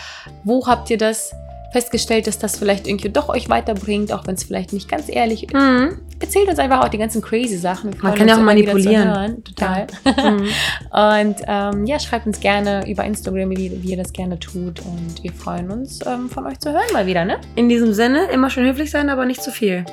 [SPEAKER 3] wo habt ihr das festgestellt, dass das vielleicht irgendwie doch euch weiterbringt, auch wenn es vielleicht nicht ganz ehrlich ist.
[SPEAKER 2] Mhm.
[SPEAKER 3] Erzählt uns einfach auch die ganzen crazy Sachen.
[SPEAKER 2] Man kann ja auch manipulieren.
[SPEAKER 3] Total.
[SPEAKER 2] Mhm.
[SPEAKER 3] Und ähm, ja, schreibt uns gerne über Instagram, wie, wie ihr das gerne tut. Und wir freuen uns, ähm, von euch zu hören mal wieder, ne?
[SPEAKER 2] In diesem Sinne, immer schön höflich sein, aber nicht zu viel.